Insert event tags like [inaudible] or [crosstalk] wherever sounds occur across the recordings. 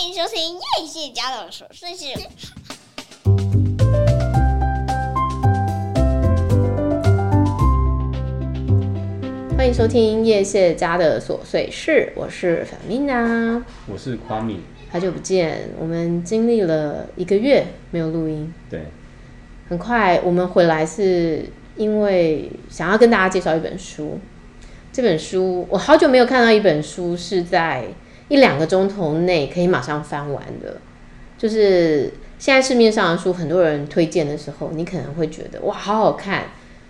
欢迎收听叶谢家的琐碎事。欢迎收听叶谢家的琐碎事，我是 Fermina，我是夸米，好久不见，我们经历了一个月没有录音，对，很快我们回来是因为想要跟大家介绍一本书，这本书我好久没有看到一本书是在一两个钟头内可以马上翻完的，就是现在市面上的书，很多人推荐的时候，你可能会觉得哇，好好看。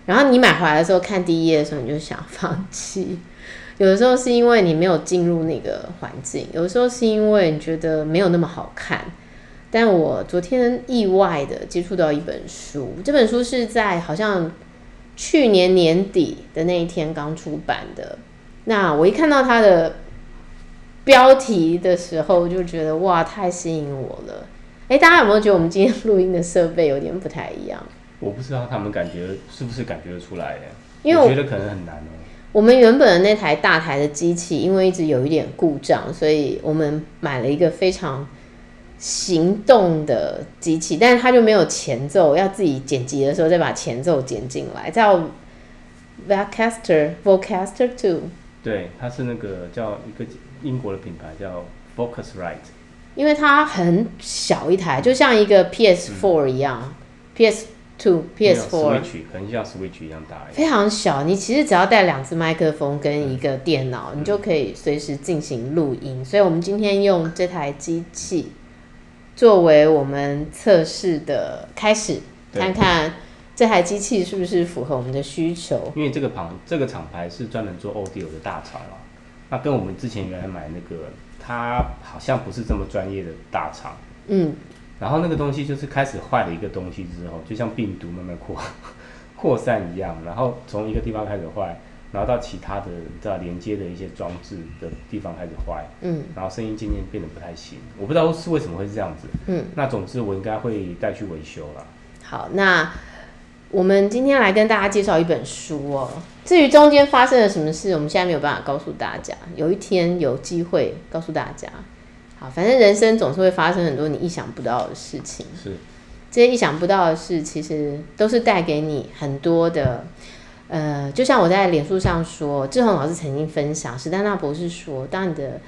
然后你买回来的时候，看第一页的时候，你就想放弃。[laughs] 有的时候是因为你没有进入那个环境，有的时候是因为你觉得没有那么好看。但我昨天意外的接触到一本书，这本书是在好像去年年底的那一天刚出版的。那我一看到它的标题的时候，就觉得哇，太吸引我了。哎，大家有没有觉得我们今天录音的设备有点不太一样？我不知道他们感觉是不是感觉得出来耶，因为我觉得可能很难哦。我们原本的那台大台的机器，因为一直有一点故障，所以我们买了一个非常行动的机器，但是它就没有前奏，要自己剪辑的时候再把前奏剪进来，叫 Vocaster Vocaster Two。对，它是那个叫一个英国的品牌叫 Focusrite，因为它很小一台，就像一个 PS Four 一样，嗯，PS。To PS4，很像 Switch 一样大，非常小。你其实只要带两只麦克风跟一个电脑，嗯，你就可以随时进行录音。所以，我们今天用这台机器作为我们测试的开始，看看这台机器是不是符合我们的需求。因为这个旁这个厂牌是专门做 Audio 的大厂啊，那跟我们之前原来买那个，它好像不是这么专业的大厂。嗯。然后那个东西就是开始坏了一个东西之后，就像病毒慢慢扩 [laughs] 扩散一样，然后从一个地方开始坏，然后到其他的在连接的一些装置的地方开始坏，嗯，然后声音渐渐变得不太行，我不知道是为什么会是这样子，嗯，那总之我应该会带去维修了。好，那我们今天来跟大家介绍一本书哦。至于中间发生了什么事，我们现在没有办法告诉大家，有一天有机会告诉大家。好，反正人生总是会发生很多你意想不到的事情。是，这些意想不到的事，其实都是带给你很多的。呃，就像我在脸书上说，志宏老师曾经分享，史丹纳博士说，当你的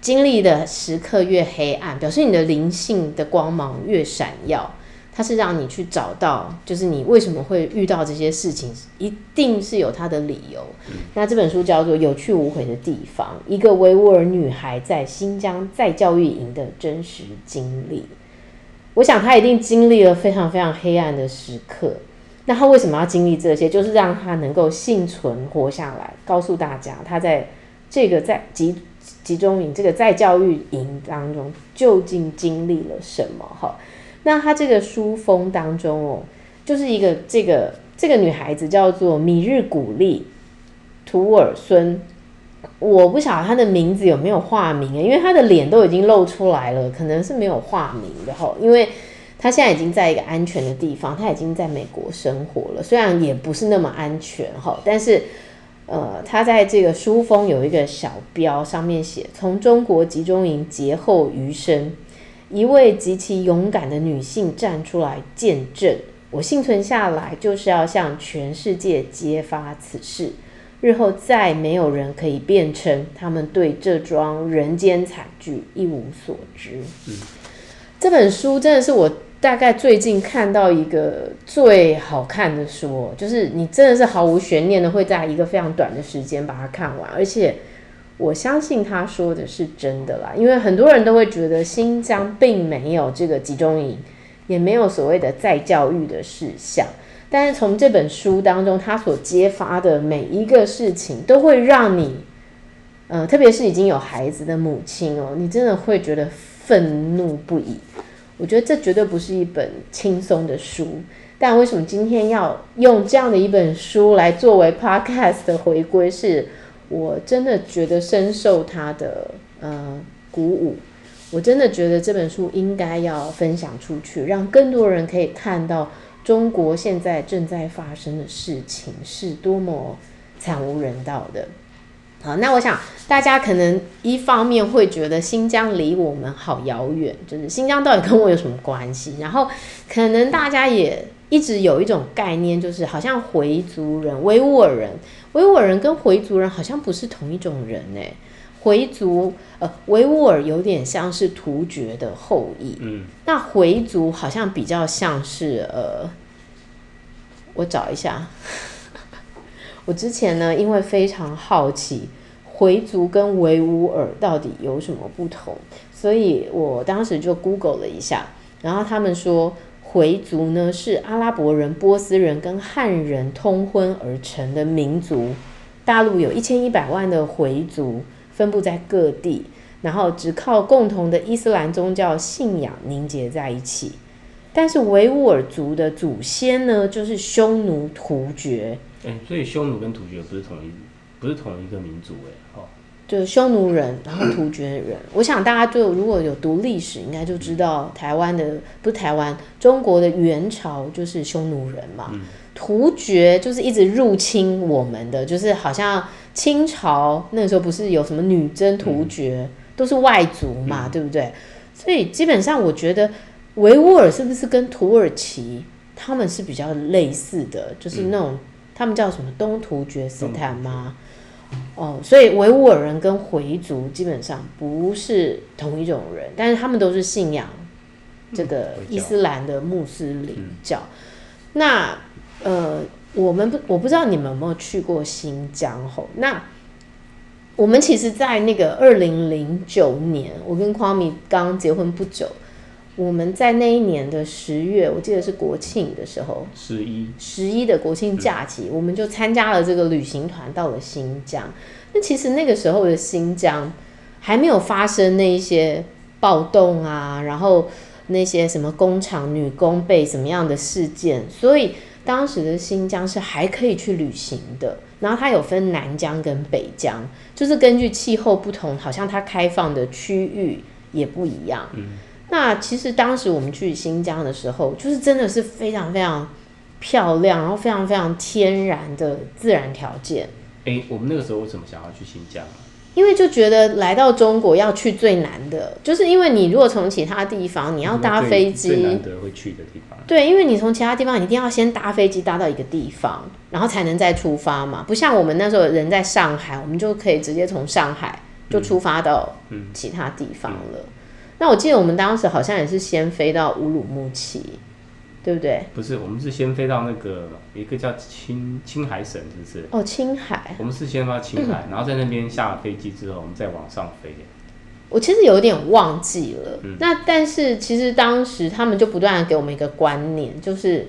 经历的时刻越黑暗，表示你的灵性的光芒越闪耀。它是让你去找到，就是你为什么会遇到这些事情，一定是有它的理由。嗯。那这本书叫做《有去无回的地方》，一个维吾尔女孩在新疆再教育营的真实经历。我想她一定经历了非常非常黑暗的时刻。那她为什么要经历这些？就是让她能够幸存活下来，告诉大家她在这个在集集中营这个再教育营当中究竟经历了什么？哈。那他这个书封当中哦，就是一个这个这个女孩子叫做米日古利图尔孙，我不晓得她的名字有没有化名啊，因为她的脸都已经露出来了，可能是没有化名的哈，因为她现在已经在一个安全的地方，她已经在美国生活了，虽然也不是那么安全哈，但是呃，她在这个书封有一个小标，上面写从中国集中营劫后余生。一位极其勇敢的女性站出来见证：我幸存下来，就是要向全世界揭发此事。日后再没有人可以辩称他们对这桩人间惨剧一无所知。嗯，这本书真的是我大概最近看到一个最好看的书，就是你真的是毫无悬念的会在一个非常短的时间把它看完，而且。我相信他说的是真的啦，因为很多人都会觉得新疆并没有这个集中营，也没有所谓的再教育的事项。但是从这本书当中，他所揭发的每一个事情，都会让你，呃，特别是已经有孩子的母亲哦，你真的会觉得愤怒不已。我觉得这绝对不是一本轻松的书。但为什么今天要用这样的一本书来作为 Podcast 的回归是？我真的觉得深受他的呃鼓舞，我真的觉得这本书应该要分享出去，让更多人可以看到中国现在正在发生的事情是多么惨无人道的。好，那我想大家可能一方面会觉得新疆离我们好遥远，就是新疆到底跟我有什么关系？然后可能大家也一直有一种概念，就是好像回族人、维吾尔人、维吾尔人跟回族人好像不是同一种人呢。回族呃，维吾尔有点像是突厥的后裔，嗯，那回族好像比较像是呃，我找一下。[laughs] 我之前呢，因为非常好奇回族跟维吾尔到底有什么不同，所以我当时就 Google 了一下，然后他们说回族呢是阿拉伯人、波斯人跟汉人通婚而成的民族，大陆有一千一百万的回族分布在各地，然后只靠共同的伊斯兰宗教信仰凝结在一起。但是维吾尔族的祖先呢，就是匈奴、突厥。哎、所以匈奴跟突厥不是同一，不是同一个民族哎，就是匈奴人，然后突厥人。我想大家就如果有读历史，应该就知道台湾的不是台湾，中国的元朝就是匈奴人嘛。嗯、突厥就是一直入侵我们的，就是好像清朝那个时候不是有什么女真突厥，嗯、都是外族嘛，嗯、对不对？所以基本上我觉得维吾尔是不是跟土耳其他们是比较类似的，就是那种。嗯他们叫什么东突厥斯坦吗？哦，所以维吾尔人跟回族基本上不是同一种人，但是他们都是信仰这个伊斯兰的穆斯林教。嗯、那呃，我们不，我不知道你们有没有去过新疆吼？那我们其实，在那个二零零九年，我跟匡米刚结婚不久。我们在那一年的十月，我记得是国庆的时候，十一十一的国庆假期，嗯、我们就参加了这个旅行团到了新疆。那其实那个时候的新疆还没有发生那一些暴动啊，然后那些什么工厂女工被什么样的事件，所以当时的新疆是还可以去旅行的。然后它有分南疆跟北疆，就是根据气候不同，好像它开放的区域也不一样。嗯那其实当时我们去新疆的时候，就是真的是非常非常漂亮，然后非常非常天然的自然条件。哎，我们那个时候为什么想要去新疆啊？因为就觉得来到中国要去最难的，就是因为你如果从其他地方你要搭飞机，最难得会去的地方。对，因为你从其他地方你一定要先搭飞机搭到一个地方，然后才能再出发嘛。不像我们那时候人在上海，我们就可以直接从上海就出发到其他地方了。嗯嗯那我记得我们当时好像也是先飞到乌鲁木齐，对不对？不是，我们是先飞到那个一个叫青青海省，是不是？哦，青海。我们是先到青海，嗯、然后在那边下了飞机之后，我们再往上飞。我其实有点忘记了。嗯、那但是其实当时他们就不断的给我们一个观念，就是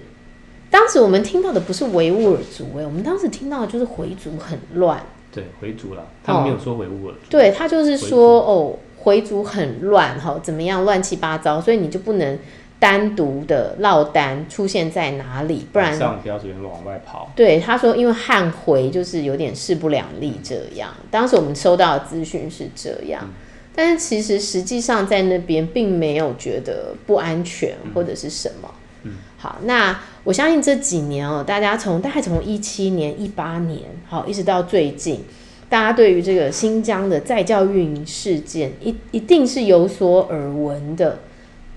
当时我们听到的不是维吾尔族，哎，我们当时听到的就是回族很乱。对，回族了，他们没有说维吾尔族。对，他就是说哦。回族很乱哈，怎么样乱七八糟，所以你就不能单独的落单出现在哪里，不然上不要随便往外跑。对，他说，因为汉回就是有点势不两立这样。当时我们收到的资讯是这样，嗯、但是其实实际上在那边并没有觉得不安全或者是什么。嗯，好，那我相信这几年哦，大家从大概从一七年、一八年，好，一直到最近。大家对于这个新疆的再教育营事件，一一定是有所耳闻的。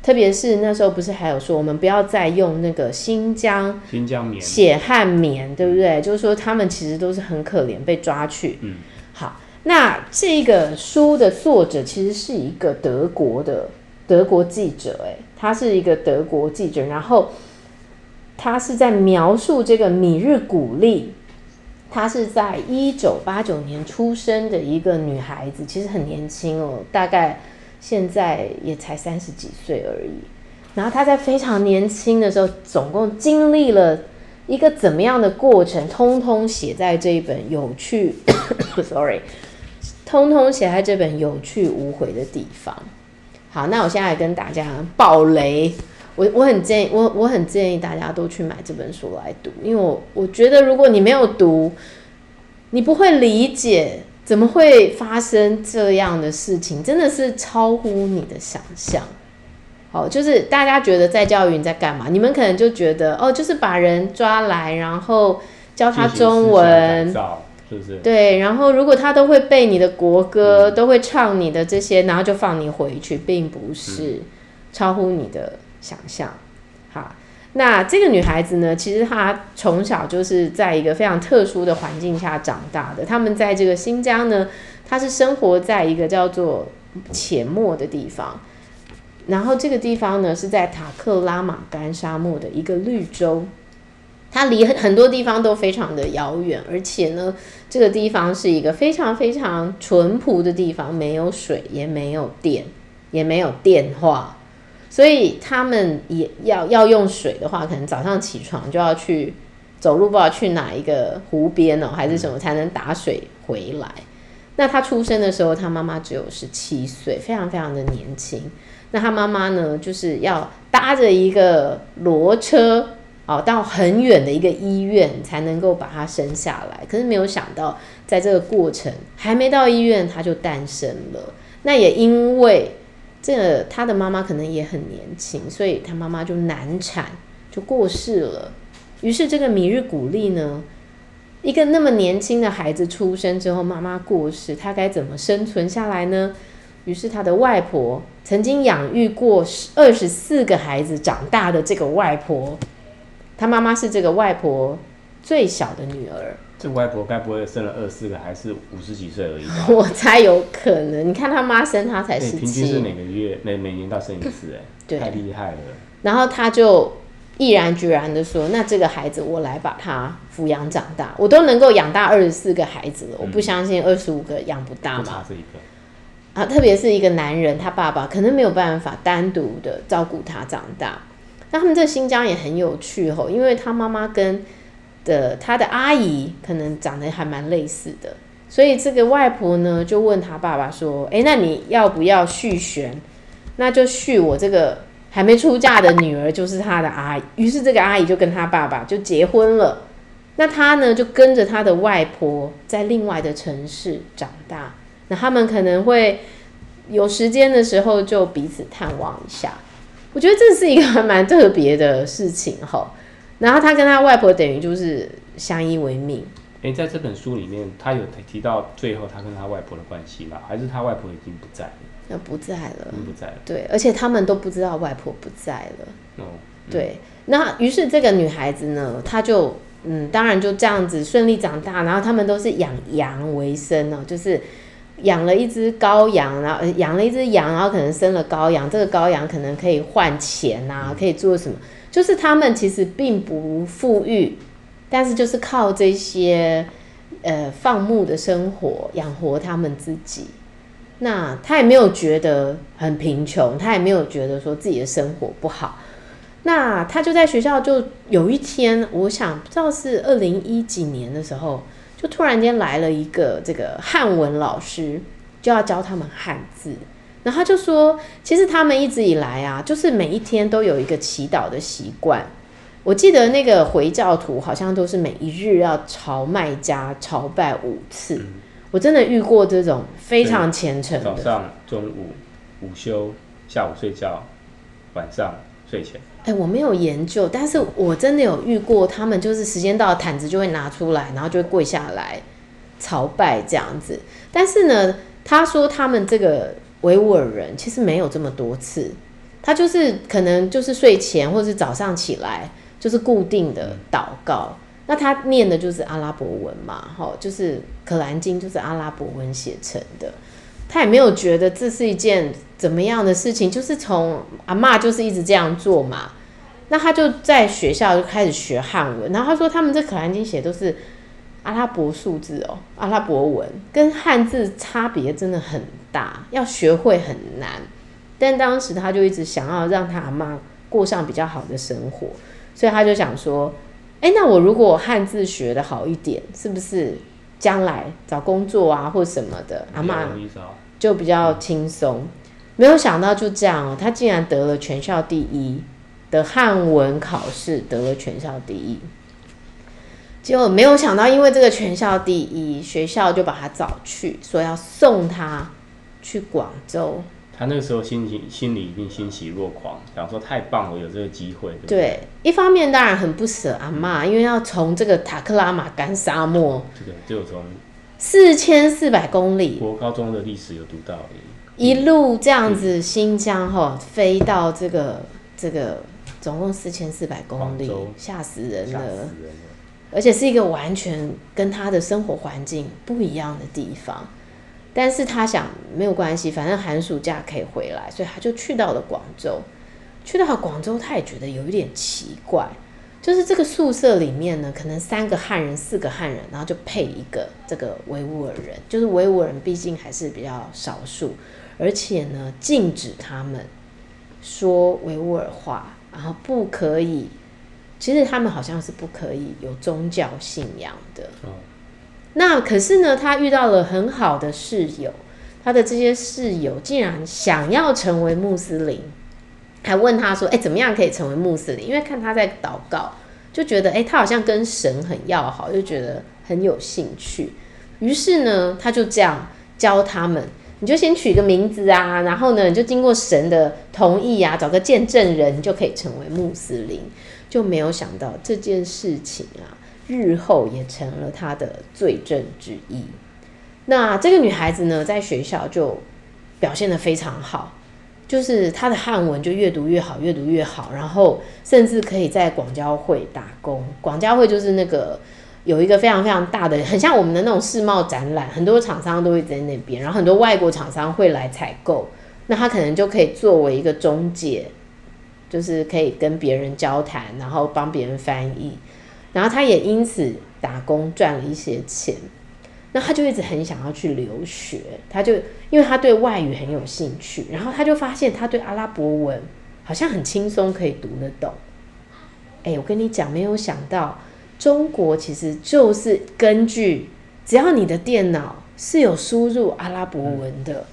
特别是那时候不是还有说，我们不要再用那个新疆新疆棉血汗棉，对不对？就是说他们其实都是很可怜，被抓去。嗯，好，那这个书的作者其实是一个德国的德国记者，诶，他是一个德国记者，然后他是在描述这个米日古丽。她是在一九八九年出生的一个女孩子，其实很年轻哦，大概现在也才三十几岁而已。然后她在非常年轻的时候，总共经历了一个怎么样的过程，通通写在这一本有趣，[coughs] sorry，通通写在这本有去无回的地方。好，那我现在来跟大家爆雷。我我很建议我我很建议大家都去买这本书来读，因为我我觉得如果你没有读，你不会理解怎么会发生这样的事情，真的是超乎你的想象。好，就是大家觉得在教育你在干嘛？你们可能就觉得哦，就是把人抓来，然后教他中文，是不是？对，然后如果他都会背你的国歌，嗯、都会唱你的这些，然后就放你回去，并不是、嗯、超乎你的想象。好，那这个女孩子呢，其实她从小就是在一个非常特殊的环境下长大的。他们在这个新疆呢，她是生活在一个叫做且末的地方。然后这个地方呢，是在塔克拉玛干沙漠的一个绿洲，它离很很多地方都非常的遥远，而且呢，这个地方是一个非常非常淳朴的地方，没有水，也没有电，也没有电话，所以他们也要要用水的话，可能早上起床就要去走路，不知道去哪一个湖边哦，还是什么才能打水回来。那他出生的时候，他妈妈只有十七岁，非常非常的年轻。那他妈妈呢，就是要搭着一个骡车哦，到很远的一个医院才能够把他生下来。可是没有想到，在这个过程还没到医院，他就诞生了。那也因为这，他的妈妈可能也很年轻，所以他妈妈就难产，就过世了。于是这个米日古丽呢，一个那么年轻的孩子出生之后，妈妈过世，他该怎么生存下来呢？于是他的外婆曾经养育过二十四个孩子长大的这个外婆，他妈妈是这个外婆最小的女儿。这外婆该不会生了二十四个，还是五十几岁而已吧？[laughs] 我猜有可能。你看他妈生他才十七，平均是每个月每每年到生一次，哎，对，太厉害了。然后他就毅然决然的说：“那这个孩子我来把他抚养长大，我都能够养大二十四个孩子了，嗯、我不相信二十五个养不大嘛。”不差这一个。啊，特别是一个男人，他爸爸可能没有办法单独的照顾他长大。那他们这新疆也很有趣吼，因为他妈妈跟的他的阿姨可能长得还蛮类似的，所以这个外婆呢就问他爸爸说：“哎、那你要不要续弦？那就续我这个还没出嫁的女儿，就是他的阿姨。”于是这个阿姨就跟他爸爸就结婚了。那他呢就跟着他的外婆在另外的城市长大。那他们可能会有时间的时候就彼此探望一下，我觉得这是一个还蛮特别的事情哈。然后他跟他外婆等于就是相依为命。诶，在这本书里面，他有提到最后他跟他外婆的关系吗？还是他外婆已经不在了？那不在了，不在了。对，而且他们都不知道外婆不在了。哦，嗯、对。那于是这个女孩子呢，她就嗯，当然就这样子顺利长大。然后他们都是养羊为生哦，就是。养了一只羔羊，然后养了一只羊，然后可能生了羔羊。这个羔羊可能可以换钱啊，可以做什么？就是他们其实并不富裕，但是就是靠这些呃放牧的生活养活他们自己。那他也没有觉得很贫穷，他也没有觉得说自己的生活不好。那他就在学校，就有一天，我想不知道是二零一几年的时候。就突然间来了一个这个汉文老师，就要教他们汉字。然后他就说，其实他们一直以来啊，就是每一天都有一个祈祷的习惯。我记得那个回教徒好像都是每一日要朝麦加朝拜五次。嗯、我真的遇过这种非常虔诚的。早上、中午、午休、下午睡觉、晚上睡前。哎，我没有研究，但是我真的有遇过，他们就是时间到，毯子就会拿出来，然后就会跪下来朝拜这样子。但是呢，他说他们这个维吾尔人其实没有这么多次，他就是可能就是睡前或者是早上起来就是固定的祷告。那他念的就是阿拉伯文嘛，哈，就是可兰经就是阿拉伯文写成的。他也没有觉得这是一件怎么样的事情，就是从阿嬷就是一直这样做嘛。那他就在学校就开始学汉文，然后他说他们这可兰经写都是阿拉伯数字哦，阿拉伯文跟汉字差别真的很大，要学会很难。但当时他就一直想要让他阿妈过上比较好的生活，所以他就想说，哎，那我如果汉字学的好一点，是不是将来找工作啊或什么的，阿妈就比较轻松？没有想到就这样哦，他竟然得了全校第一。的汉文考试得了全校第一，结果没有想到，因为这个全校第一，学校就把他找去，说要送他去广州。他那个时候心情心里一定欣喜若狂，想说太棒了，有这个机会。对，对，一方面当然很不舍阿妈，因为要从这个塔克拉玛干沙漠，这个就从四千四百公里，国高中的历史有读到，一路这样子新疆哈飞到这个这个总共四千四百公里，吓死人了，吓死人了，而且是一个完全跟他的生活环境不一样的地方。但是他想没有关系，反正寒暑假可以回来，所以他就去到了广州。去到广州，他也觉得有一点奇怪，就是这个宿舍里面呢，可能三个汉人、四个汉人，然后就配一个这个维吾尔人。就是维吾尔人毕竟还是比较少数，而且呢，禁止他们说维吾尔话，然后不可以。其实他们好像是不可以有宗教信仰的。那可是呢，他遇到了很好的室友，他的这些室友竟然想要成为穆斯林，还问他说：“哎，怎么样可以成为穆斯林？”因为看他在祷告，就觉得哎，他好像跟神很要好，就觉得很有兴趣。于是呢，他就这样教他们：你就先取个名字啊，然后呢，你就经过神的同意啊，找个见证人，你就可以成为穆斯林。就没有想到这件事情啊。日后也成了他的罪证之一。那这个女孩子呢，在学校就表现得非常好，就是她的汉文就越读越好，越读越好，然后甚至可以在广交会打工。广交会就是那个有一个非常非常大的，很像我们的那种世贸展览，很多厂商都会在那边，然后很多外国厂商会来采购，那他可能就可以作为一个中介，就是可以跟别人交谈，然后帮别人翻译。然后他也因此打工赚了一些钱，那他就一直很想要去留学，他就因为他对外语很有兴趣，然后他就发现他对阿拉伯文好像很轻松可以读得懂。哎，我跟你讲，没有想到中国其实就是根据只要你的电脑是有输入阿拉伯文的，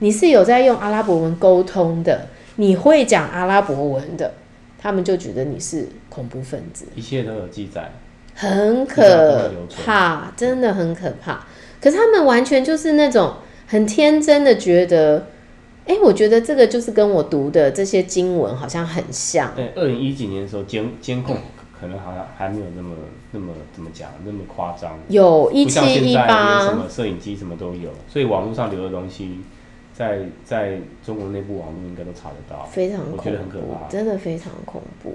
你是有在用阿拉伯文沟通的，你会讲阿拉伯文的。他们就觉得你是恐怖分子，一切都有记载，很可怕，真的很可怕。可是他们完全就是那种很天真的觉得，哎，我觉得这个就是跟我读的这些经文好像很像。对，二零一几年的时候监监控可能好像还没有那么那么怎么讲那么夸张，有一七一八，什么摄影机什么都有，所以网络上留的东西。在在中国内部网络应该都查得到，非常恐怖，我觉得很可怕，真的非常恐怖。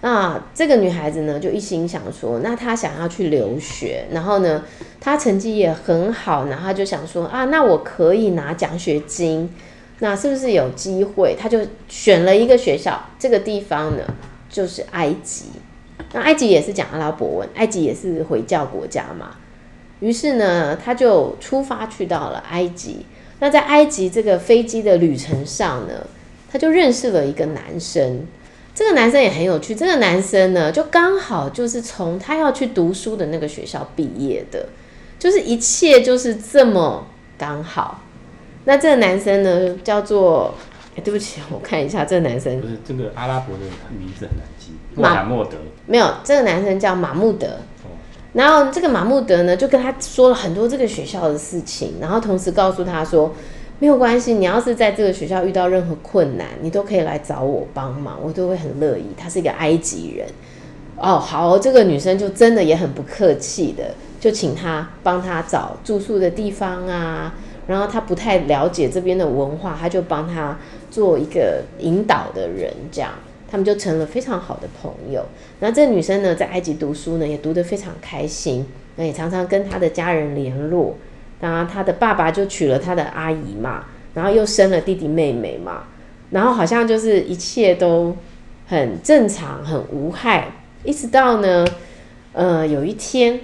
那这个女孩子呢，就一心想说，那她想要去留学，然后呢，她成绩也很好，然后她就想说啊，那我可以拿奖学金，那是不是有机会？她就选了一个学校，这个地方呢，就是埃及。那埃及也是讲阿拉伯文，埃及也是回教国家嘛。于是呢，她就出发去到了埃及。那在埃及这个飞机的旅程上呢，他就认识了一个男生。这个男生也很有趣。这个男生呢，就刚好就是从他要去读书的那个学校毕业的，就是一切就是这么刚好。那这个男生呢，叫做……哎，对不起，我看一下这个男生。不是这个阿拉伯的名字很难记。马莫德。没有，这个男生叫马穆德。然后这个马穆德呢，就跟他说了很多这个学校的事情，然后同时告诉他说，没有关系，你要是在这个学校遇到任何困难，你都可以来找我帮忙，我都会很乐意。他是一个埃及人，哦，好，这个女生就真的也很不客气的，就请他帮他找住宿的地方啊，然后他不太了解这边的文化，他就帮他做一个引导的人，这样。他们就成了非常好的朋友。那这女生呢，在埃及读书呢，也读得非常开心。那也常常跟她的家人联络。然后他的爸爸就娶了他的阿姨嘛，然后又生了弟弟妹妹嘛，然后好像就是一切都很正常，很无害。一直到呢，呃，有一天，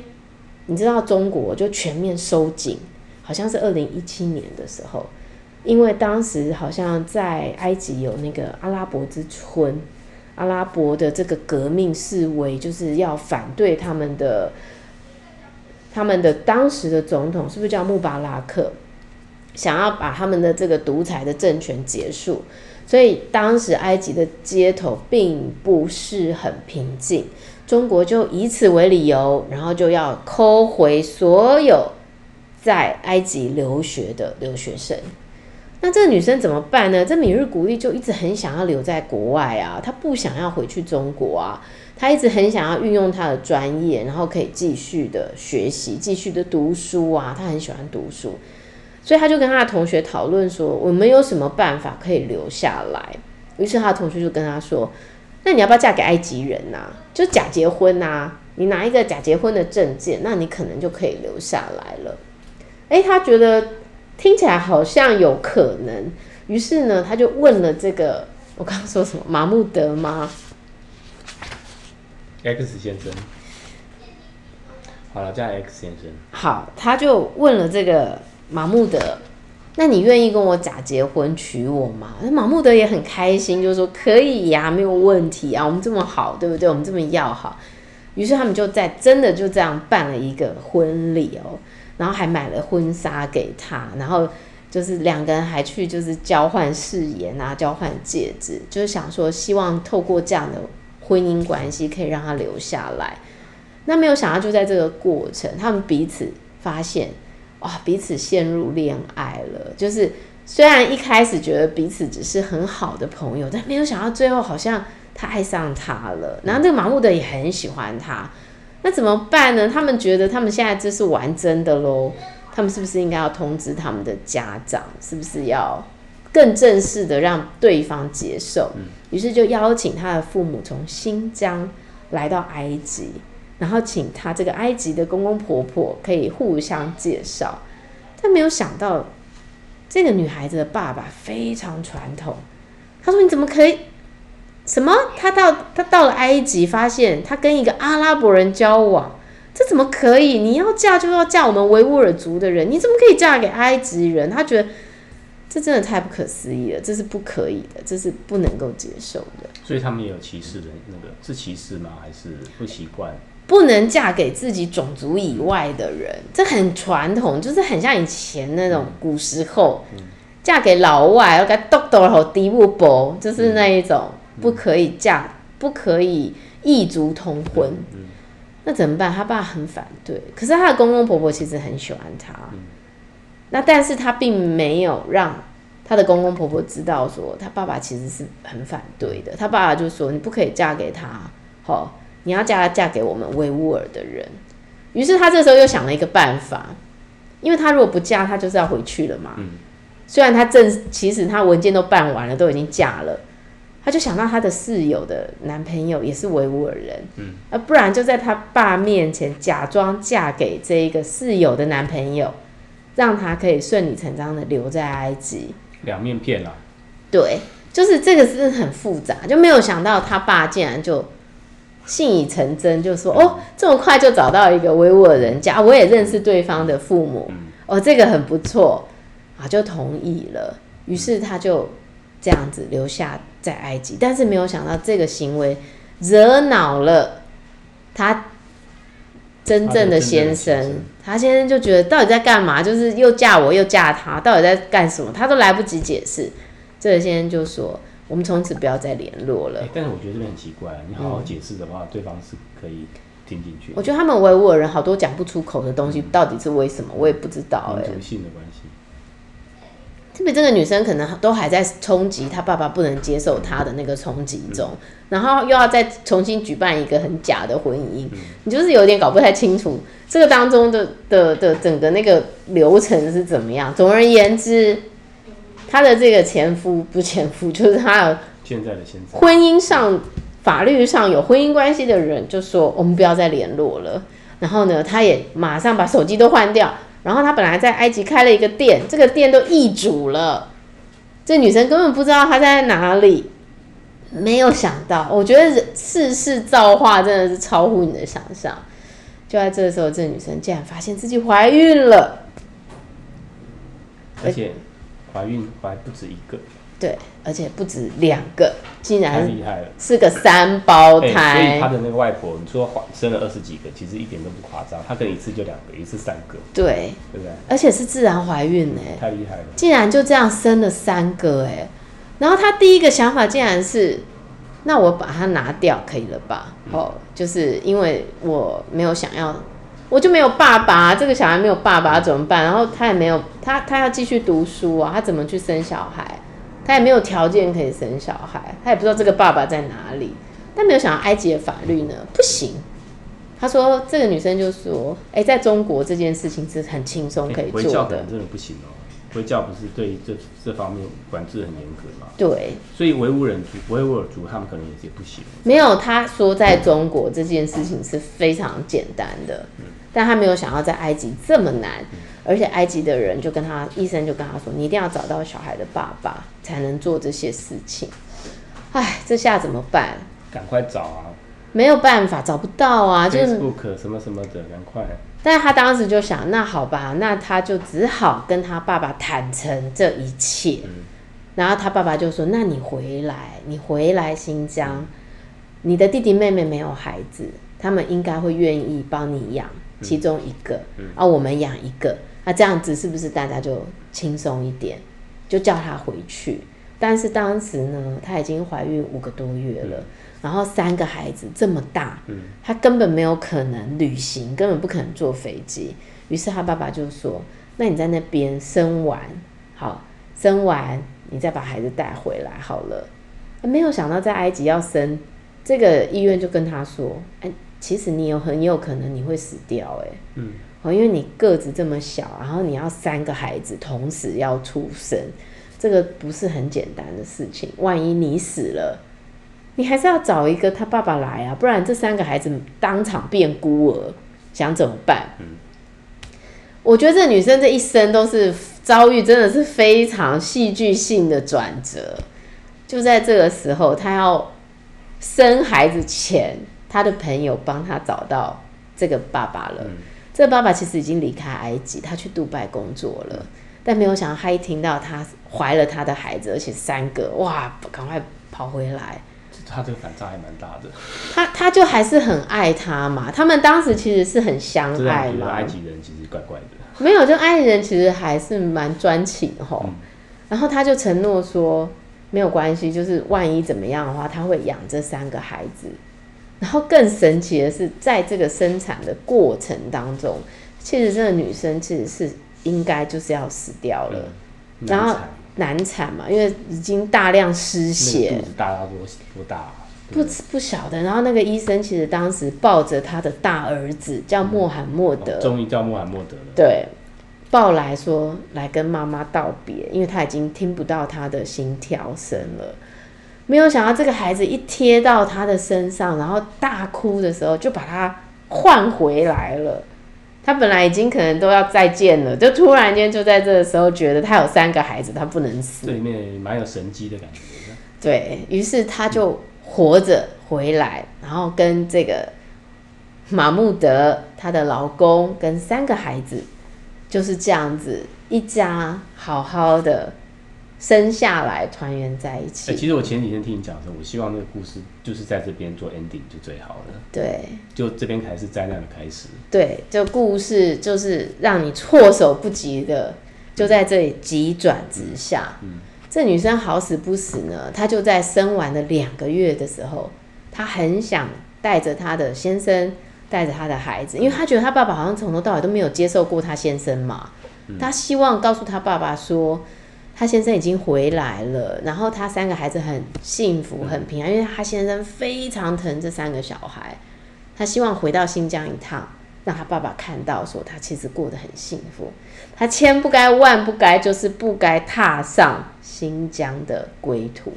你知道中国就全面收紧，好像是二零一七年的时候，因为当时好像在埃及有那个阿拉伯之春。阿拉伯的这个革命示威，就是要反对他们的，他们的当时的总统是不是叫穆巴拉克？想要把他们的这个独裁的政权结束，所以当时埃及的街头并不是很平静。中国就以此为理由，然后就要扣回所有在埃及留学的留学生。那这个女生怎么办呢？这米日古丽就一直很想要留在国外啊，她不想要回去中国啊，他一直很想要运用他的专业，然后可以继续的学习，继续的读书啊，他很喜欢读书，所以他就跟他的同学讨论说，我们有什么办法可以留下来？于是他的同学就跟他说，那你要不要嫁给埃及人呐？就假结婚呐，你拿一个假结婚的证件，那你可能就可以留下来了。诶，他觉得。听起来好像有可能，于是呢，他就问了这个，我刚刚说什么？马木德吗？X 先生，好了，叫 X 先生。好，他就问了这个马木德，那你愿意跟我假结婚娶我吗？那马木德也很开心，就说可以呀，没有问题啊，我们这么好，对不对？我们这么要好，于是他们就在真的就这样办了一个婚礼哦。然后还买了婚纱给他，然后就是两个人还去就是交换誓言啊，交换戒指，就是想说希望透过这样的婚姻关系可以让他留下来。那没有想到就在这个过程，他们彼此发现哇，彼此陷入恋爱了。就是虽然一开始觉得彼此只是很好的朋友，但没有想到最后好像他爱上他了。然后这个盲目的也很喜欢他。那怎么办呢？他们觉得他们现在这是玩真的喽，他们是不是应该要通知他们的家长？是不是要更正式的让对方接受？于是就邀请他的父母从新疆来到埃及，然后请他这个埃及的公公婆婆可以互相介绍。但没有想到，这个女孩子的爸爸非常传统，他说：“你怎么可以？”什么？他到他到了埃及，发现他跟一个阿拉伯人交往，这怎么可以？你要嫁就要嫁我们维吾尔族的人，你怎么可以嫁给埃及人？他觉得这真的太不可思议了，这是不可以的，这是不能够接受的。所以他们也有歧视的那个是歧视吗？还是不习惯？不能嫁给自己种族以外的人，这很传统，就是很像以前那种古时候，嫁给老外要给豆豆和低不薄，就是那一种。不可以嫁，不可以异族通婚，那怎么办？他爸很反对，可是他的公公婆婆其实很喜欢他，嗯、那但是他并没有让他的公公婆婆知道说他爸爸其实是很反对的。他爸爸就说：“你不可以嫁给他，好，你要嫁嫁给我们维吾尔的人。”于是他这时候又想了一个办法，因为他如果不嫁，他就是要回去了嘛。嗯、虽然他正其实他文件都办完了，都已经嫁了。他就想到他的室友的男朋友也是维吾尔人，嗯，啊，不然就在他爸面前假装嫁给这一个室友的男朋友，让他可以顺理成章的留在埃及。两面骗了。对，就是这个是很复杂，就没有想到他爸竟然就信以成真，就说、嗯、哦，这么快就找到一个维吾尔人家，我也认识对方的父母，嗯、哦，这个很不错，啊，就同意了。于是他就这样子留下。在埃及，但是没有想到这个行为惹恼了他真正的先生。他先生就觉得到底在干嘛？就是又嫁我又嫁他，到底在干什么？他都来不及解释。这个先生就说：“我们从此不要再联络了。”但是我觉得这边很奇怪，你好好解释的话，嗯、对方是可以听进去。我觉得他们维吾尔人好多讲不出口的东西，到底是为什么？我也不知道、欸。民族性的关系。特别这个女生可能都还在冲击她爸爸不能接受她的那个冲击中，然后又要再重新举办一个很假的婚姻，你就是有点搞不太清楚这个当中的的的整个那个流程是怎么样。总而言之，她的这个前夫不前夫，就是她的现在的现在婚姻上法律上有婚姻关系的人就说我们不要再联络了，然后呢，她也马上把手机都换掉。然后他本来在埃及开了一个店，这个店都易主了，这女生根本不知道他在哪里，没有想到，我觉得世事造化真的是超乎你的想象。就在这个时候，这女生竟然发现自己怀孕了，而且怀孕怀不止一个。对，而且不止两个，竟然厉害了，是个三胞胎。欸、所以他的那个外婆，你说怀生了二十几个，其实一点都不夸张。他可能一次就两个，一次三个。对，对不对？而且是自然怀孕呢、欸，太厉害了，竟然就这样生了三个哎、欸。然后他第一个想法竟然是，那我把它拿掉可以了吧？嗯、哦，就是因为我没有想要，我就没有爸爸，这个小孩没有爸爸怎么办？然后他也没有他他要继续读书啊，他怎么去生小孩？他也没有条件可以生小孩，他也不知道这个爸爸在哪里。但没有想到埃及的法律呢，不行。他说这个女生就说：“哎、欸，在中国这件事情是很轻松可以做的。欸”回教可能真的不行哦，回教不是对这这方面管制很严格吗？对，所以维吾尔族、维吾尔族他们可能也不行。没有，他说在中国这件事情是非常简单的，嗯、但他没有想到在埃及这么难，嗯、而且埃及的人就跟他医生就跟他说：“你一定要找到小孩的爸爸，才能做这些事情。”哎，这下怎么办？赶快找啊！没有办法，找不到啊！就是 Facebook 什么什么的，赶快。但是他当时就想，那好吧，那他就只好跟他爸爸坦诚这一切。嗯、然后他爸爸就说：“那你回来，你回来新疆，嗯、你的弟弟妹妹没有孩子，他们应该会愿意帮你养其中一个，嗯、啊，我们养一个，那这样子是不是大家就轻松一点？就叫他回去。但是当时呢，他已经怀孕五个多月了。嗯”然后三个孩子这么大，嗯，他根本没有可能旅行，根本不可能坐飞机。于是他爸爸就说：“那你在那边生完，好，生完你再把孩子带回来好了。”没有想到在埃及要生，这个医院就跟他说：“哎，其实你有很有可能你会死掉，哎，嗯，哦，因为你个子这么小，然后你要三个孩子同时要出生，这个不是很简单的事情。万一你死了。”你还是要找一个他爸爸来啊，不然这三个孩子当场变孤儿，想怎么办？嗯，我觉得这女生这一生都是遭遇，真的是非常戏剧性的转折。就在这个时候，她要生孩子前，她的朋友帮他找到这个爸爸了。嗯，这个爸爸其实已经离开埃及，他去杜拜工作了，但没有想到他一听到他怀了他的孩子，而且三个，哇，赶快跑回来。他这个反差还蛮大的，他他就还是很爱他嘛。他们当时其实是很相爱嘛。埃及人其实怪怪的，没有，就埃及人其实还是蛮专情的吼。嗯、然后他就承诺说没有关系，就是万一怎么样的话，他会养这三个孩子。然后更神奇的是，在这个生产的过程当中，其实这个女生其实是应该就是要死掉了，嗯、然后。难产嘛，因为已经大量失血，大到多多大？不不晓得。然后那个医生其实当时抱着他的大儿子叫穆罕默德，终于、叫穆罕默德了。对，抱来说来跟妈妈道别，因为他已经听不到他的心跳声了。没有想到这个孩子一贴到他的身上，然后大哭的时候，就把他换回来了。他本来已经可能都要再见了，就突然间就在这个时候觉得他有三个孩子，他不能死。这里面蛮有神机的感觉。对，于是他就活着回来，然后跟这个马穆德她的老公跟三个孩子就是这样子一家好好的。生下来团圆在一起。欸，其实我前几天听你讲的时候，我希望那个故事就是在这边做 ending 就最好了。对，就这边才是灾难的开始。对，这故事就是让你措手不及的，就在这里急转直下。嗯，嗯，这女生好死不死呢，她就在生完的两个月的时候，她很想带着她的先生，带着她的孩子，因为她觉得她爸爸好像从头到尾都没有接受过她先生嘛。她希望告诉她爸爸说。他先生已经回来了，然后他三个孩子很幸福、很平安，因为他先生非常疼这三个小孩。他希望回到新疆一趟，让他爸爸看到，说他其实过得很幸福。他千不该万不该，就是不该踏上新疆的归途。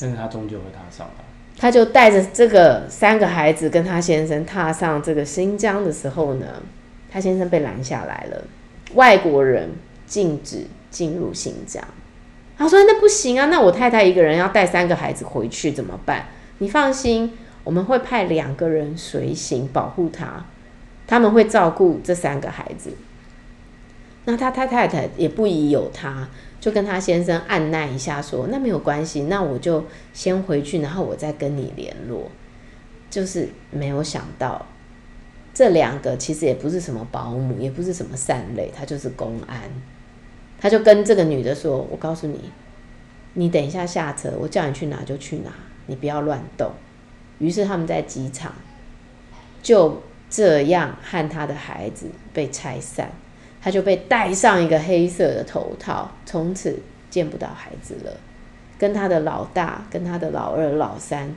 但是他终究会踏上。他就带着这个三个孩子跟他先生踏上这个新疆的时候呢，他先生被拦下来了，外国人禁止。进入新疆，他说：“那不行啊，那我太太一个人要带三个孩子回去怎么办？你放心，我们会派两个人随行保护他，他们会照顾这三个孩子。那他他太太也不疑有他，就跟他先生按耐一下，说：那没有关系，那我就先回去，然后我再跟你联络。就是没有想到，这两个其实也不是什么保姆，也不是什么善类，他就是公安。”他就跟这个女的说：“我告诉你，你等一下下车，我叫你去哪就去哪，你不要乱动。”于是他们在机场就这样和他的孩子被拆散，他就被戴上一个黑色的头套，从此见不到孩子了。跟他的老大、跟他的老二、老三，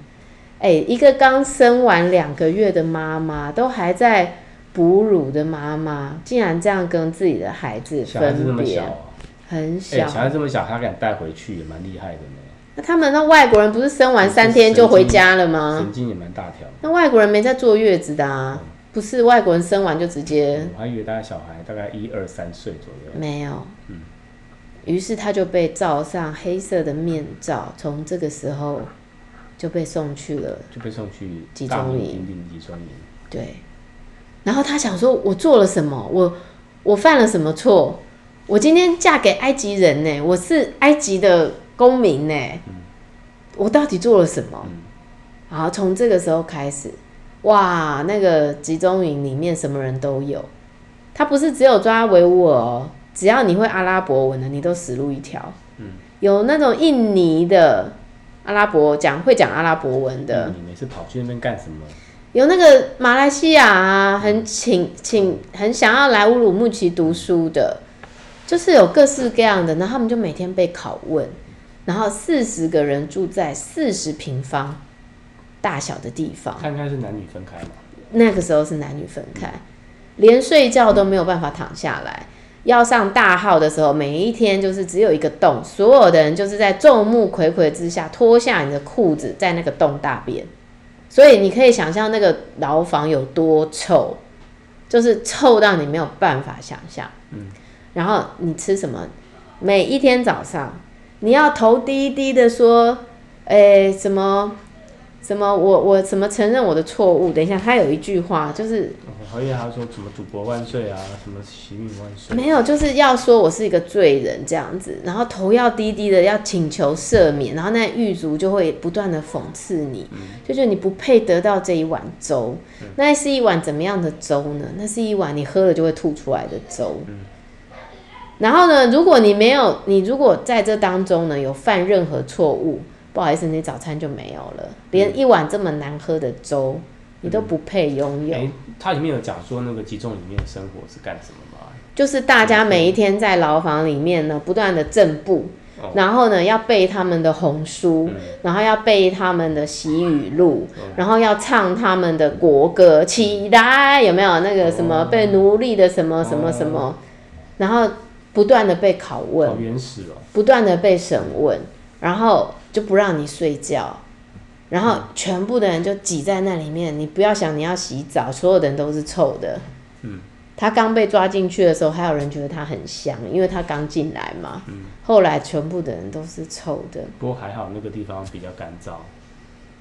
哎，一个刚生完两个月的妈妈，都还在哺乳的妈妈，竟然这样跟自己的孩子分别，很小，小孩这么小，他敢带回去也蛮厉害的呢。那他们那外国人不是生完三天就回家了吗？神经也蛮大条。那外国人没在坐月子的啊，嗯、不是外国人生完就直接。我还以为大家小孩大概一二三岁左右。没有。嗯。于是他就被罩上黑色的面罩，从这个时候就被送去了，就被送去集中营。集中营。对。然后他想说：“我做了什么？我我犯了什么错？我今天嫁给埃及人呢？我是埃及的公民呢？嗯、我到底做了什么？”嗯、然后从这个时候开始，哇，那个集中营里面什么人都有。他不是只有抓维吾尔哦。只要你会阿拉伯文的，你都死路一条。嗯，有那种印尼的阿拉伯讲会讲阿拉伯文的。你每次跑去那边干什么？有那个马来西亚啊，很请请很想要来乌鲁木齐读书的，就是有各式各样的。然后他们就每天被拷问，然后四十个人住在四十平方大小的地方。看看是男女分开吗？那个时候是男女分开，连睡觉都没有办法躺下来。要上大号的时候，每一天就是只有一个洞，所有的人就是在众目睽睽之下脱下你的裤子，在那个洞大便。所以你可以想象那个牢房有多臭，就是臭到你没有办法想象。嗯，然后你吃什么？每一天早上你要头低低的说，诶，什么？什么？我我什么承认我的错误？等一下，他有一句话就是，我以为他说什么“祖国万岁”啊，什么“启命万岁”？没有，就是要说我是一个罪人这样子，然后头要低低的，要请求赦免，然后那狱卒就会不断的讽刺你，嗯、就觉得你不配得到这一碗粥。嗯、那是一碗怎么样的粥呢？那是一碗你喝了就会吐出来的粥。嗯、然后呢，如果你没有，你如果在这当中呢有犯任何错误。不好意思，你早餐就没有了，连一碗这么难喝的粥，嗯、你都不配拥有。它、欸、里面有讲说那个集中里面的生活是干什么吗？就是大家每一天在牢房里面呢，不断的正步，嗯、然后呢要背他们的红书，嗯、然后要背他们的习语录，嗯、然后要唱他们的国歌，起来有没有？那个什么被奴隶的什么什么什么，嗯、然后不断的被拷问，好原始哦，不断的被审问，然后。就不让你睡觉，然后全部的人就挤在那里面。你不要想你要洗澡，所有的人都是臭的。嗯，他刚被抓进去的时候，还有人觉得他很香，因为他刚进来嘛。嗯，后来全部的人都是臭的。不过还好那个地方比较干燥。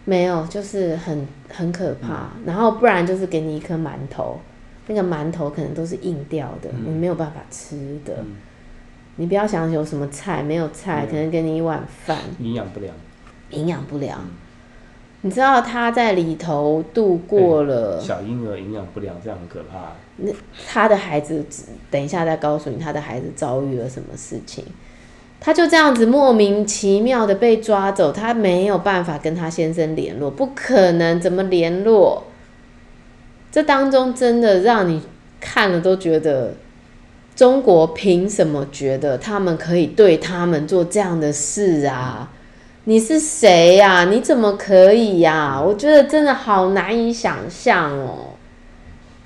没有，就是很很可怕。嗯，然后不然就是给你一颗馒头，那个馒头可能都是硬掉的，嗯，你没有办法吃的。嗯你不要想有什么菜，没有菜，可能给你一碗饭。营养不良。营养不良。你知道他在里头度过了。小婴儿营养不良，这样很可怕。那他的孩子，等一下再告诉你，他的孩子遭遇了什么事情。他就这样子莫名其妙的被抓走，他没有办法跟他先生联络，不可能，怎么联络？这当中真的让你看了都觉得。中国凭什么觉得他们可以对他们做这样的事啊？你是谁呀？你怎么可以呀？我觉得真的好难以想象哦。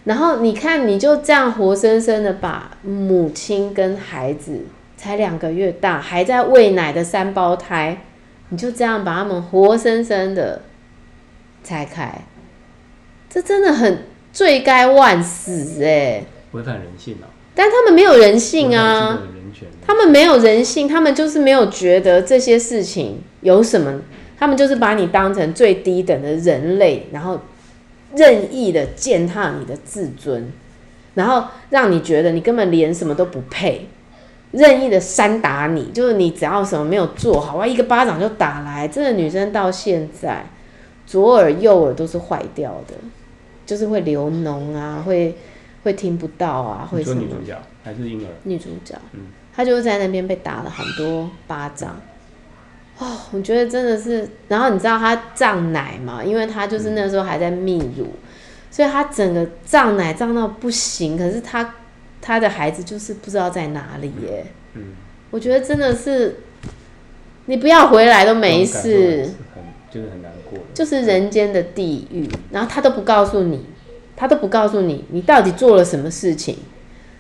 然后你看，你就这样活生生的把母亲跟孩子才两个月大，还在喂奶的三胞胎，你就这样把他们活生生的拆开，这真的很罪该万死哎！违反人性啊。但他们没有人性啊，他们没有人性，他们就是没有觉得这些事情有什么，他们就是把你当成最低等的人类，然后任意的践踏你的自尊，然后让你觉得你根本连什么都不配，任意的扇打你，就是你只要什么没有做好，哇，一个巴掌就打来。这个女生到现在左耳右耳都是坏掉的，就是会流脓啊，会。会听不到啊，会什么？女主角还是婴儿？女主角，嗯，她就是在那边被打了很多巴掌。哦，我觉得真的是，然后你知道她胀奶嘛？因为她就是那时候还在泌乳，嗯、所以她整个胀奶胀到不行，可是她她的孩子就是不知道在哪里耶。嗯，我觉得真的是，你不要回来都没事，很就是很难就是人间的地狱。然后他都不告诉你，他都不告诉你，你到底做了什么事情，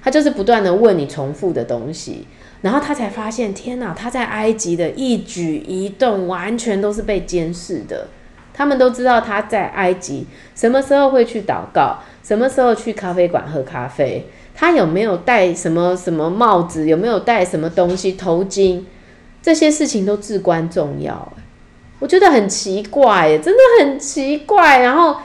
他就是不断的问你重复的东西。然后他才发现，天哪！他在埃及的一举一动完全都是被监视的。他们都知道他在埃及什么时候会去祷告，什么时候去咖啡馆喝咖啡，他有没有戴什么什么帽子，有没有戴什么东西头巾，这些事情都至关重要。我觉得很奇怪，真的很奇怪。然后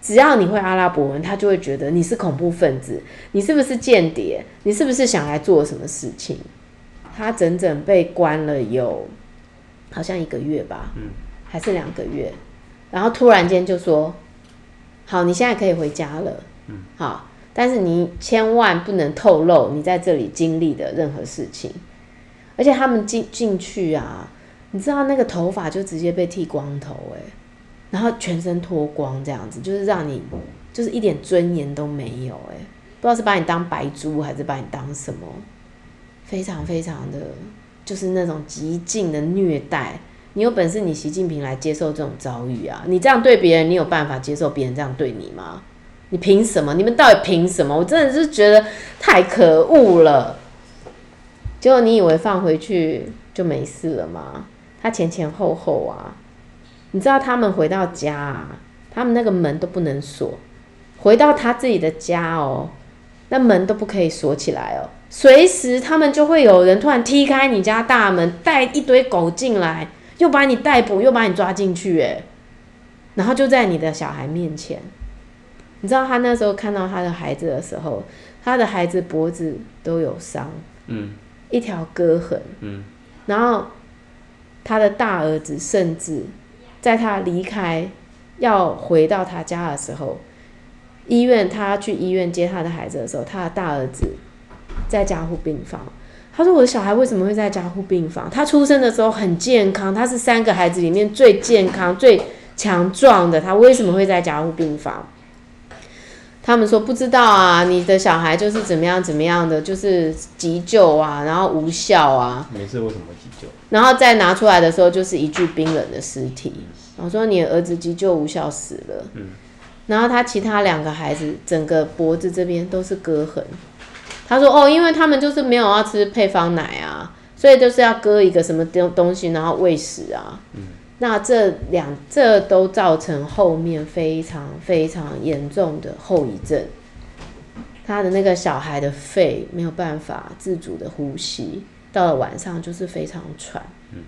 只要你会阿拉伯文，他就会觉得你是恐怖分子，你是不是间谍？你是不是想来做什么事情？他整整被关了有，好像一个月吧，嗯，还是两个月，然后突然间就说，好，你现在可以回家了，嗯，好，但是你千万不能透露你在这里经历的任何事情，而且他们进进去啊，你知道那个头发就直接被剃光头，欸，然后全身脱光这样子，就是让你就是一点尊严都没有，欸，不知道是把你当白猪还是把你当什么。非常非常的，就是那种极尽的虐待。你有本事，你习近平来接受这种遭遇啊！你这样对别人，你有办法接受别人这样对你吗？你凭什么？你们到底凭什么？我真的是觉得太可恶了。结果你以为放回去就没事了吗？他前前后后啊，你知道他们回到家啊，他们那个门都不能锁，回到他自己的家哦，那门都不可以锁起来哦。随时他们就会有人突然踢开你家大门，带一堆狗进来，又把你逮捕，又把你抓进去，诶，然后就在你的小孩面前，你知道他那时候看到他的孩子的时候，他的孩子脖子都有伤，嗯，一条割痕，嗯，然后他的大儿子甚至在他离开要回到他家的时候，医院他去医院接他的孩子的时候，他的大儿子。在加护病房，他说：“我的小孩为什么会在加护病房？他出生的时候很健康，他是三个孩子里面最健康、最强壮的，他为什么会在加护病房？”他们说：“不知道啊，你的小孩就是怎么样怎么样的，就是急救啊，然后无效啊。”没事，为什么急救？然后再拿出来的时候，就是一具冰冷的尸体。我说：“你的儿子急救无效死了。”嗯。然后他其他两个孩子，整个脖子这边都是割痕。他说：“哦，因为他们就是没有要吃配方奶啊，所以就是要割一个什么东东西，然后喂食啊。嗯，那这两这都造成后面非常非常严重的后遗症。他的那个小孩的肺没有办法自主的呼吸，到了晚上就是非常喘。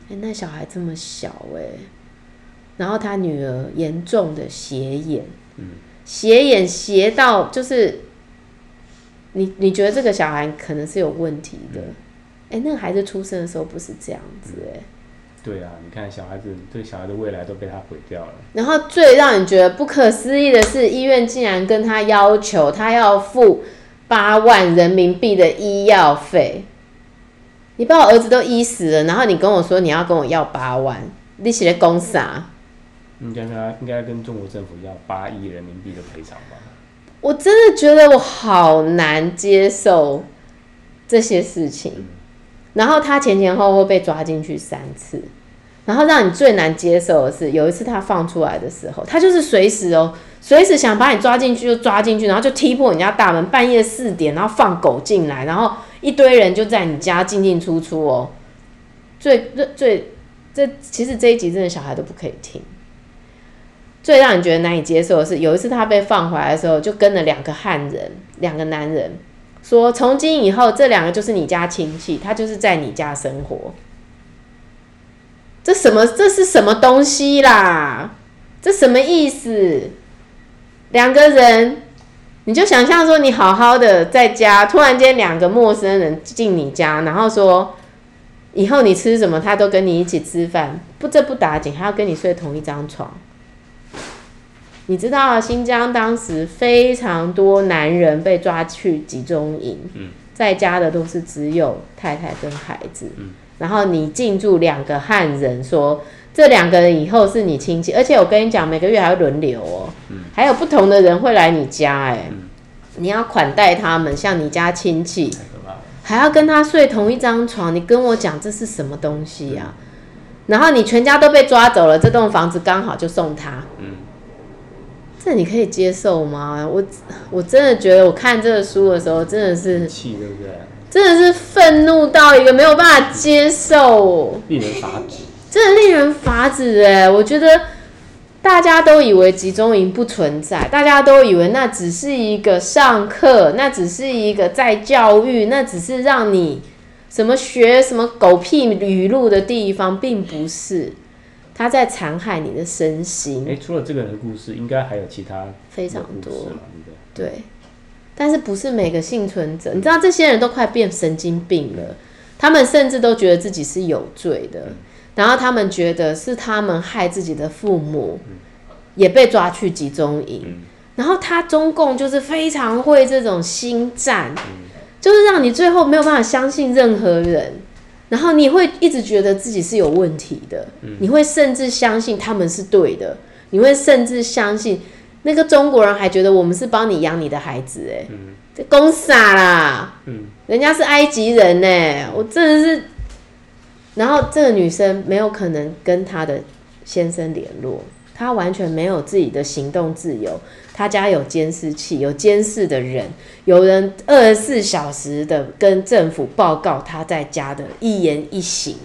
那小孩这么小诶，然后他女儿严重的斜眼，嗯，斜眼斜到就是。”你你觉得这个小孩可能是有问题的？哎、那个孩子出生的时候不是这样子。对啊，你看小孩子，对小孩的未来都被他毁掉了。然后最让你觉得不可思议的是，医院竟然跟他要求他要付八万人民币的医药费。你把我儿子都医死了，然后你跟我说你要跟我要八万，你是在讲啥？应该他应该跟中国政府要八亿人民币的赔偿吧？我真的觉得我好难接受这些事情，然后他前前后后被抓进去三次，然后让你最难接受的是，有一次他放出来的时候，他就是随时哦，随时想把你抓进去就抓进去，然后就踢破你家大门，半夜四点，然后放狗进来，然后一堆人就在你家进进出出哦，最最这其实这一集真的小孩都不可以听。最让你觉得难以接受的是，有一次他被放回来的时候，就跟了两个汉人，两个男人，说从今以后这两个就是你家亲戚，他就是在你家生活。这什么？这是什么东西啦？这什么意思？两个人，你就想象说你好好的在家，突然间两个陌生人进你家，然后说以后你吃什么，他都跟你一起吃饭，不这不打紧，还要跟你睡同一张床。你知道新疆当时非常多男人被抓去集中营，在家的都是只有太太跟孩子，然后你进驻两个汉人说这两个人以后是你亲戚，而且我跟你讲，每个月还会轮流哦，嗯、还有不同的人会来你家，哎、嗯，你要款待他们，像你家亲戚，还要跟他睡同一张床，你跟我讲这是什么东西呀、啊？嗯、然后你全家都被抓走了，这栋房子刚好就送他，嗯，这你可以接受吗？我我真的觉得，我看这个书的时候，真的是气，对不对？真的是愤怒到一个没有办法接受，令人发指，真的令人发指哎！我觉得大家都以为集中营不存在，大家都以为那只是一个上课，那只是一个在教育，那只是让你什么学什么狗屁语录的地方，并不是他在残害你的身心。哎，除了这个人的故事，应该还有其他非常多，对。但是不是每个幸存者，你知道这些人都快变神经病了，他们甚至都觉得自己是有罪的，然后他们觉得是他们害自己的父母，也被抓去集中营，然后他中共就是非常会这种心战，就是让你最后没有办法相信任何人，然后你会一直觉得自己是有问题的，你会甚至相信他们是对的，你会甚至相信。那个中国人还觉得我们是帮你养你的孩子哎，这公傻啦，嗯，人家是埃及人呢，我真的是，然后这个女生没有可能跟她的先生联络，她完全没有自己的行动自由，她家有监视器，有监视的人，有人二十四小时的跟政府报告她在家的一言一行，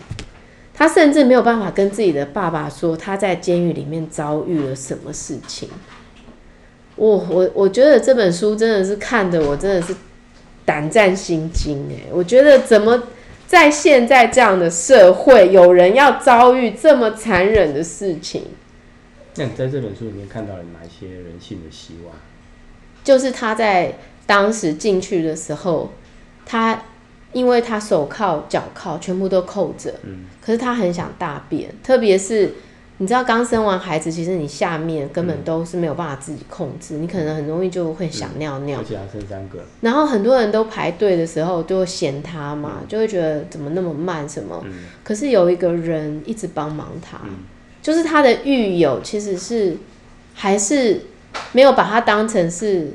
她甚至没有办法跟自己的爸爸说她在监狱里面遭遇了什么事情。我我我觉得这本书真的是看的我真的是胆战心惊哎！我觉得怎么在现在这样的社会，有人要遭遇这么残忍的事情？那你在这本书里面看到了哪些人性的希望？就是他在当时进去的时候，他因为他手铐脚铐全部都扣着，嗯，可是他很想大便，特别是。你知道刚生完孩子，其实你下面根本都是没有办法自己控制，嗯、你可能很容易就会想尿尿。而且还生三个。然后很多人都排队的时候就会嫌他嘛，嗯、就会觉得怎么那么慢什么。嗯、可是有一个人一直帮忙他，嗯、就是他的狱友，其实是还是没有把他当成是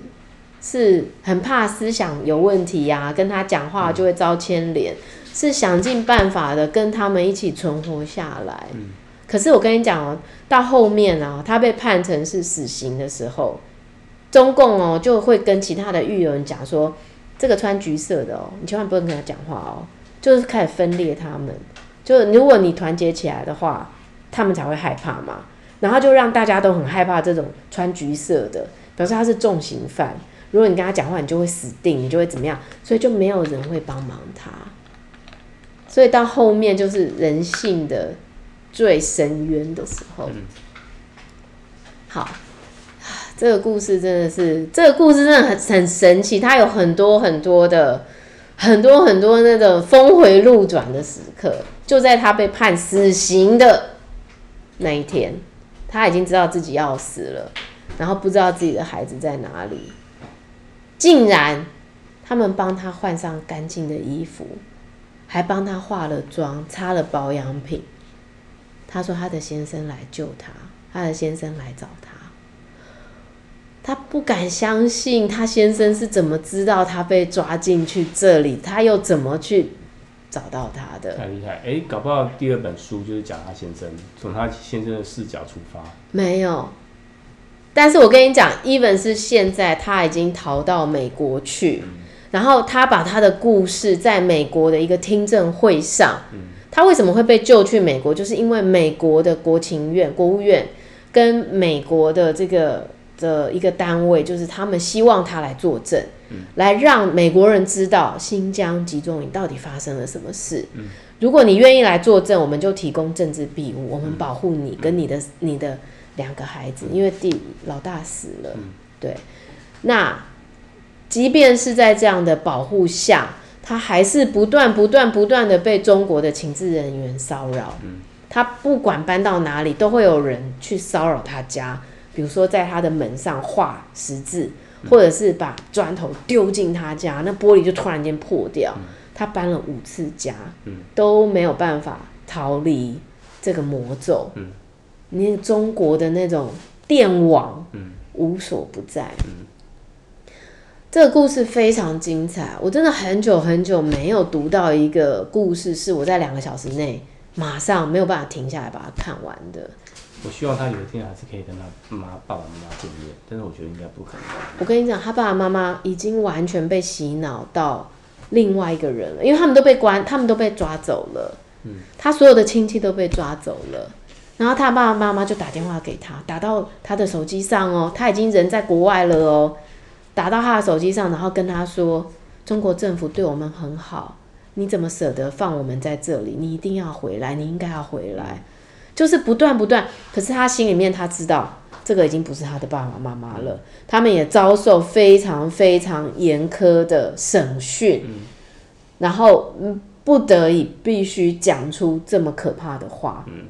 是很怕思想有问题呀、啊，跟他讲话就会遭牵连，嗯、是想尽办法的跟他们一起存活下来。可是我跟你讲哦，到后面啊，他被判成是死刑的时候，中共哦就会跟其他的狱友讲说，这个穿橘色的哦，你千万不能跟他讲话哦，就是开始分裂他们。就如果你团结起来的话，他们才会害怕嘛。然后就让大家都很害怕这种穿橘色的，表示他是重刑犯。如果你跟他讲话，你就会死定，你就会怎么样？所以就没有人会帮忙他。所以到后面就是人性的。最深渊的时候，好，这个故事真的是，这个故事真的很很神奇，它有很多很多的，很多很多那种峰回路转的时刻。就在他被判死刑的那一天，他已经知道自己要死了，然后不知道自己的孩子在哪里，竟然他们帮他换上干净的衣服，还帮他化了妆，擦了保养品。他说：“他的先生来救他，他的先生来找他。他不敢相信，他先生是怎么知道他被抓进去这里？他又怎么去找到他的？太厉害！哎，搞不好第二本书就是讲他先生，从他先生的视角出发。没有。但是我跟你讲，even 是现在他已经逃到美国去，嗯、然后他把他的故事在美国的一个听证会上。嗯”他为什么会被救去美国？就是因为美国的国情院、国务院跟美国的这个的一个单位，就是他们希望他来作证，嗯、来让美国人知道新疆集中营到底发生了什么事。嗯、如果你愿意来作证，我们就提供政治庇护，我们保护你跟你的、嗯、你的两个孩子，因为第老大死了。嗯、对，那即便是在这样的保护下。他还是不断、不断、不断的被中国的情治人员骚扰。他不管搬到哪里，都会有人去骚扰他家。比如说，在他的门上画十字，或者是把砖头丢进他家，那玻璃就突然间破掉。他搬了五次家，都没有办法逃离这个魔咒。嗯，你中国的那种电网，嗯，无所不在。嗯，这个故事非常精彩。我真的很久很久没有读到一个故事，是我在两个小时内马上没有办法停下来把它看完的。我希望他有一天还是可以跟他妈爸爸妈妈见面，但是我觉得应该不可能。我跟你讲，他爸爸妈妈已经完全被洗脑到另外一个人了，因为他们都被关，他们都被抓走了。嗯，他所有的亲戚都被抓走了，然后他爸爸妈妈就打电话给他，打到他的手机上哦，他已经人在国外了哦，打到他的手机上，然后跟他说：“中国政府对我们很好，你怎么舍得放我们在这里？你一定要回来，你应该要回来。”就是不断不断，可是他心里面他知道，这个已经不是他的爸爸妈妈了。他们也遭受非常非常严苛的审讯，嗯、然后不得已必须讲出这么可怕的话。嗯、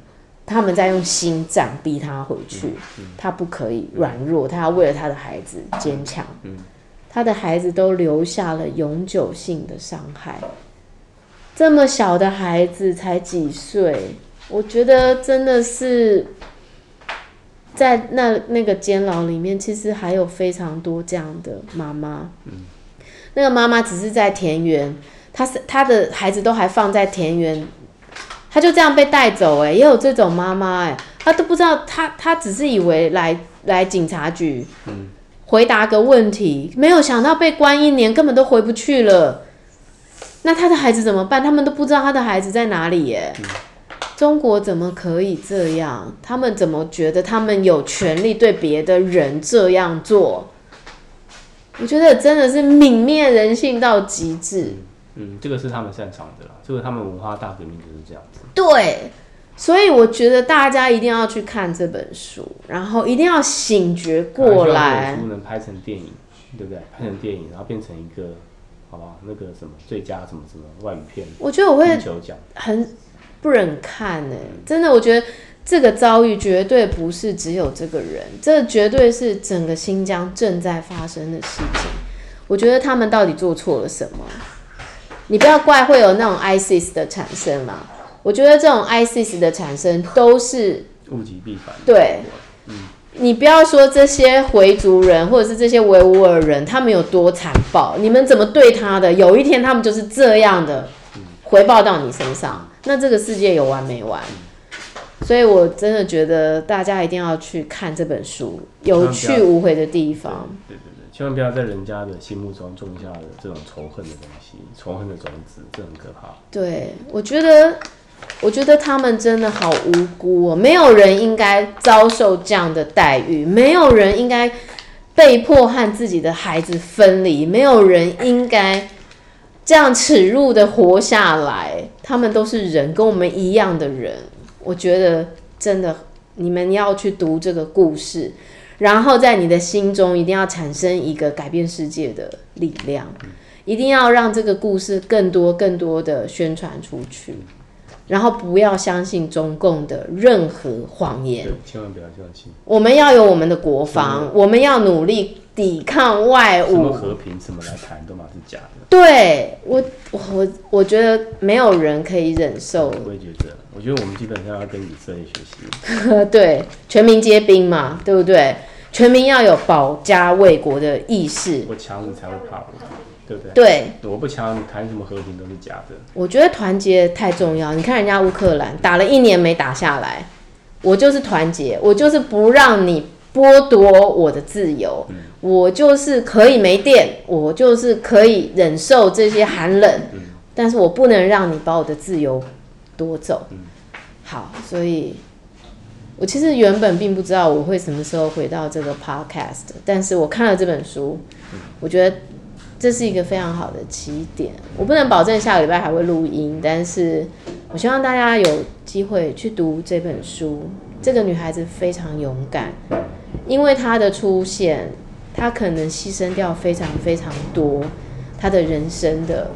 他们在用心脏逼他回去，他不可以软弱，他要为了他的孩子坚强。嗯、他的孩子都留下了永久性的伤害。这么小的孩子才几岁？我觉得真的是在那那个监牢里面，其实还有非常多这样的妈妈。嗯，那个妈妈只是在田园，她是她的孩子都还放在田园，她就这样被带走。哎，也有这种妈妈，哎，她都不知道，她她只是以为来来警察局，嗯，回答个问题，没有想到被关一年，根本都回不去了。那他的孩子怎么办？他们都不知道他的孩子在哪里，耶。嗯中国怎么可以这样？他们怎么觉得他们有权利对别的人这样做？我觉得真的是泯灭人性到极致。嗯，这个是他们擅长的啦，这个他们文化大革命就是这样子。对，所以我觉得大家一定要去看这本书，然后一定要醒觉过来。书能拍成电影，对不对？拍成电影，然后变成一个，好吧，那个什么最佳什么什么外语片，我觉得我会很。不忍看呢、欸，真的，我觉得这个遭遇绝对不是只有这个人，这绝对是整个新疆正在发生的事情。我觉得他们到底做错了什么？你不要怪会有那种 ISIS 的产生嘛？我觉得这种 ISIS 的产生都是物极必反。对，嗯，你不要说这些回族人或者是这些维吾尔人，他们有多残暴，你们怎么对他的？有一天他们就是这样的回报到你身上。那这个世界有完没完？所以我真的觉得大家一定要去看这本书，有去无回的地方。对对对，千万不要在人家的心目中种下了这种仇恨的东西，仇恨的种子，这很可怕。对，我觉得，我觉得他们真的好无辜哦，没有人应该遭受这样的待遇，没有人应该被迫和自己的孩子分离，没有人应该。这样耻辱的活下来，他们都是人，跟我们一样的人。我觉得真的，你们要去读这个故事，然后在你的心中一定要产生一个改变世界的力量，一定要让这个故事更多、更多的宣传出去。然后不要相信中共的任何谎言，千万不要相信。我们要有我们的国防，我们要努力抵抗外物。什么和平，什么来谈，都嘛是假的。对我，我我觉得没有人可以忍受。我也觉得，我觉得我们基本上要跟以色列学习。[laughs] 对，全民皆兵嘛，对不对？全民要有保家卫国的意识。我强，你才会怕我。对不对？对，我不强，你谈什么和平都是假的。我觉得团结太重要。你看人家乌克兰打了一年没打下来，我就是团结，我就是不让你剥夺我的自由，嗯、我就是可以没电，我就是可以忍受这些寒冷，嗯、但是我不能让你把我的自由夺走。嗯、好，所以我其实原本并不知道我会什么时候回到这个 podcast，但是我看了这本书，嗯、我觉得。这是一个非常好的起点。我不能保证下个礼拜还会录音，但是我希望大家有机会去读这本书。这个女孩子非常勇敢，因为她的出现，她可能牺牲掉非常非常多她的人生的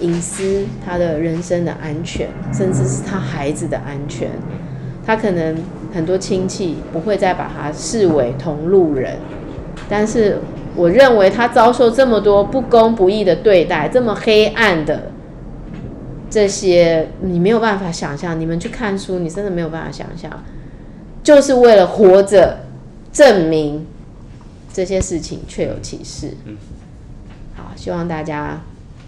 隐私、她的人生的安全，甚至是她孩子的安全。她可能很多亲戚不会再把她视为同路人，但是。我认为他遭受这么多不公不义的对待，这么黑暗的这些你没有办法想象，你们去看书，你真的没有办法想象，就是为了活着，证明这些事情确有其事。嗯，好，希望大家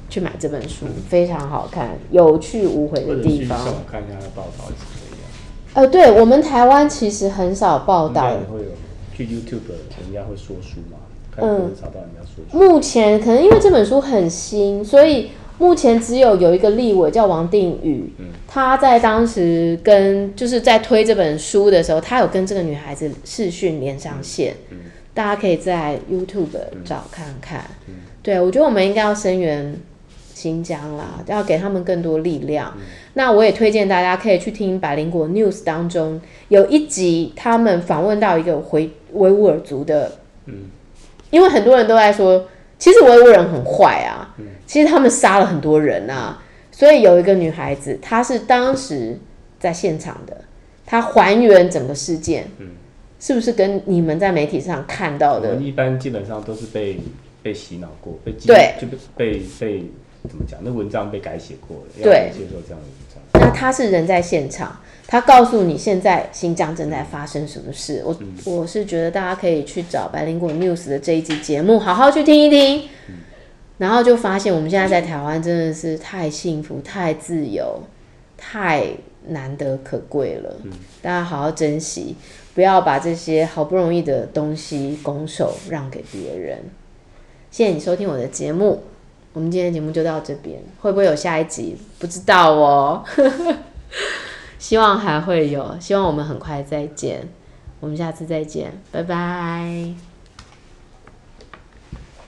去买这本书，非常好看，有去无回的地方。我看一下报道也是可以啊。呃，对我们台湾其实很少报道。会有去 YouTube 人家会说书吗？嗯，目前可能因为这本书很新，所以目前只有有一个立委叫王定宇，嗯，他在当时跟就是在推这本书的时候，他有跟这个女孩子视讯连上线，嗯，大家可以在 YouTube 找看看。嗯，对，我觉得我们应该要声援新疆啦，要给他们更多力量。嗯，那我也推荐大家可以去听百灵果 News 当中有一集，他们访问到一个回维吾尔族的，嗯。因为很多人都在说，其实维吾尔人很坏啊，其实他们杀了很多人啊，所以有一个女孩子，她是当时在现场的，她还原整个事件，是不是跟你们在媒体上看到的？我们一般基本上都是被被洗脑过，被对，就被被怎么讲？那文章被改写过了，对，接受这样的文章。那她是人在现场。他告诉你现在新疆正在发生什么事，我我是觉得大家可以去找白灵果 News 的这一集节目，好好去听一听，然后就发现我们现在在台湾真的是太幸福、太自由、太难得可贵了，大家好好珍惜，不要把这些好不容易的东西拱手让给别人。谢谢你收听我的节目，我们今天的节目就到这边，会不会有下一集？不知道哦。希望还会有，希望我们很快再见，我们下次再见，拜拜。